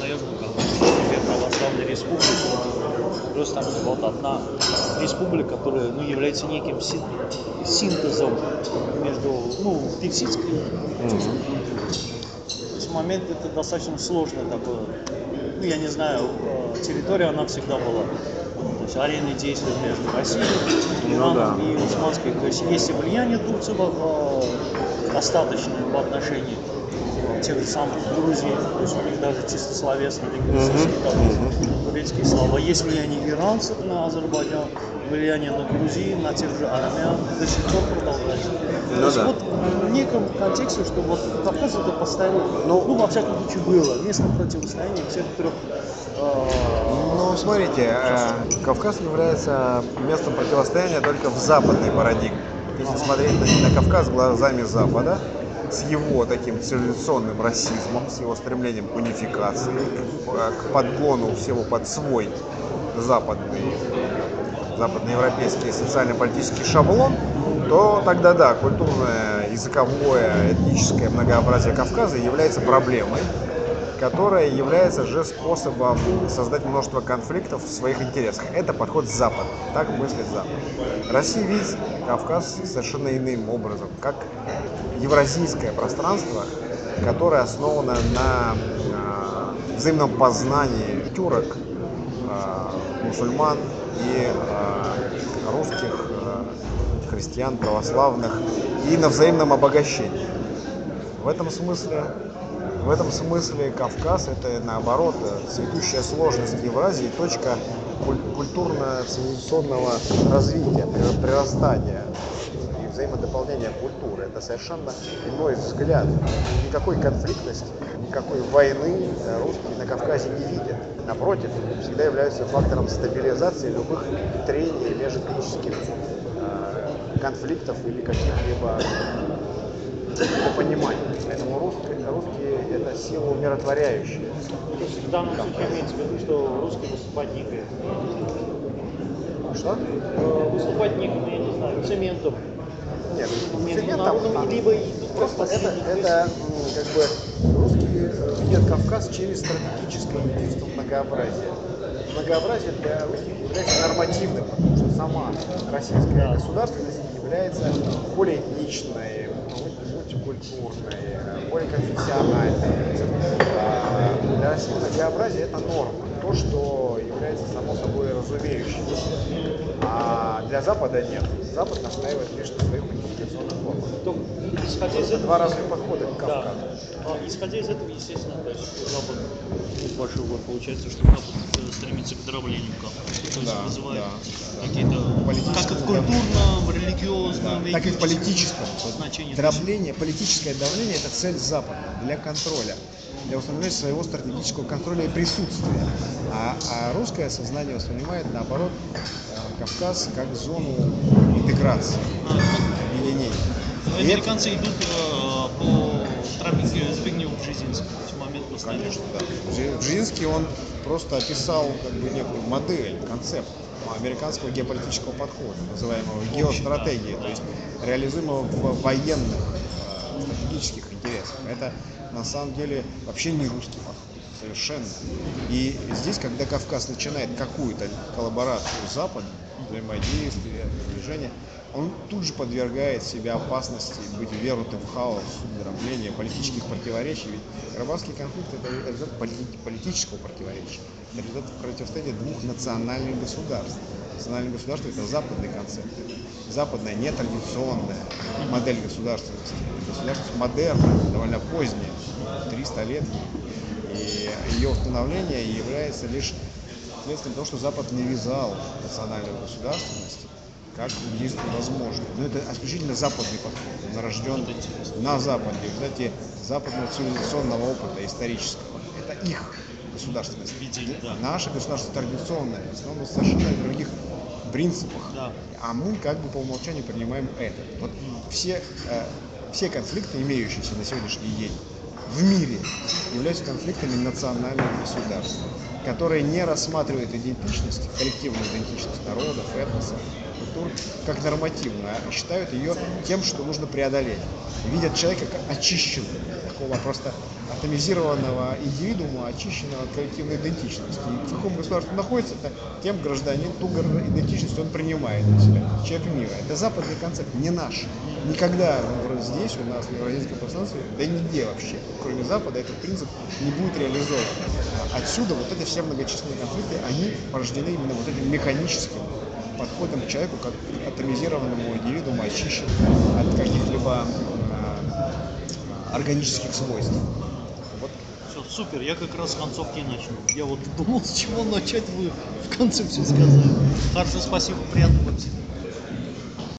ну, бы, две православные республики, просто там вот одна республика, которая ну, является неким син- синтезом между ну, персидской есть момент это достаточно сложный такой. Ну, я не знаю, э, территория она всегда была. То есть арены действия между Россией, Ну Ираном да. и Османской. То есть есть и влияние Турции э, достаточное в отношении тех же самых Грузий, то есть у них даже чисто словесные турецкие слова. Есть влияние иранцев на Азербайджан, влияние на Грузию, на тех же армян, до сих пор продолжается. Ну То есть да. вот в неком контексте, что вот Кавказ это постоянно, Ну, ну, во всяком случае было, место противостояния всех трех э, Ну, смотрите, э, Кавказ является местом противостояния только в западной парадигме. Если смотреть на Кавказ глазами Запада, с его таким цивилизационным расизмом, с его стремлением к унификации, к, к подгону всего под свой западный, западноевропейский социально-политический шаблон, то тогда да, культурное, языковое, этническое многообразие Кавказа является проблемой, которая является же способом создать множество конфликтов в своих интересах. Это подход Запада. Так мыслит Запад. Россия видит Кавказ совершенно иным образом, как евразийское пространство, которое основано на э, взаимном познании тюрок, э, мусульман и э, русских, христиан, православных, и на взаимном обогащении. В этом смысле в этом смысле Кавказ это наоборот цветущая сложность Евразии, точка куль- культурно-цивилизационного развития, при- прирастания и взаимодополнения культуры. Это совершенно иной взгляд. Никакой конфликтности, никакой войны русские на Кавказе не видят. Напротив, всегда являются фактором стабилизации любых трений межэтнических э, конфликтов или каких-либо по пониманию. Поэтому русские, русские это сила умиротворяющая. То есть в данном случае имеется в виду, что русский выступать некое. Что? Э, Выступать неким, я не знаю, цементом. Нет, цементом, Международным, а, либо просто это, это как бы русские э, видят Кавказ через стратегическое единство многообразия. Многообразие для русских является нормативным, потому что сама российская государственность является полиэтничной, мульти- мультикультурной, поликонфессиональной. А Для России многообразие это норма, то, что является само собой разумеющимся. А для Запада нет. Запад настаивает лишь на своих унификационных формах. Исходя из Это этого, два разных подхода к да. Кавказу. А, исходя из этого, естественно, то есть Запад, ну, большой год получается, что Запад э, стремится к дроблению Кавказа. То есть Да, вызывает да, какие-то, как и в культурном, религиозном, Так и в политическом. есть Дробление, политическое давление – это цель Запада для контроля, для установления своего стратегического контроля и присутствия. А, а русское сознание воспринимает, наоборот, э, Кавказ как зону интеграции, а, ну. Ну, И это- Американцы идут э, по тропинке Збигнева Бжезинского. Конечно, да. Бжезинский, он просто описал как бы некую модель, концепт американского геополитического подхода, называемого геостратегии, то есть реализуемого в военных э, стратегических интересах. Это на самом деле вообще не русский подход. Совершенно. И здесь, когда Кавказ начинает какую-то коллаборацию с Западом, взаимодействие, движение, он тут же подвергает себя опасности быть ввернутым в хаос, дробление, политических противоречий. Ведь Карабахский конфликт – это результат полити- политического противоречия. Это результат противостояния двух национальных государств. Национальное государство – это западный концепт, западная нетрадиционная модель государственности. Государственность модерна, довольно поздняя, 300 лет. И ее установление является лишь следствием того, что Запад не вязал национальную государственность как единственно возможно. Но это исключительно западный подход. Он рожден на Западе, в результате западного цивилизационного опыта исторического. Это их государственность. Видели, да. Наше государство традиционное, основано совершенно других принципах. Да. А мы как бы по умолчанию принимаем это. Вот все, э, все конфликты, имеющиеся на сегодняшний день в мире, являются конфликтами национальных государств, которые не рассматривают идентичность, коллективную идентичность народов, этносов, культур как нормативную, а считают ее тем, что нужно преодолеть. Видят человека как очищенного, такого просто атомизированного индивидуума, очищенного от коллективной идентичности. И в каком государстве находится, это тем гражданин, ту идентичность он принимает на себя. Человек мира. Это западный концепт, не наш. Никогда здесь, у нас, в евразийском пространстве, да и нигде вообще, кроме Запада, этот принцип не будет реализован. Отсюда вот эти все многочисленные конфликты, они порождены именно вот этим механическим подходом к человеку как к атомизированному индивидууму, очищенному от каких-либо а, органических свойств. Вот Все, супер, я как раз с концовки и начал. Я вот думал, с чего начать, вы в конце все сказали. Хорошо, спасибо, приятного всего.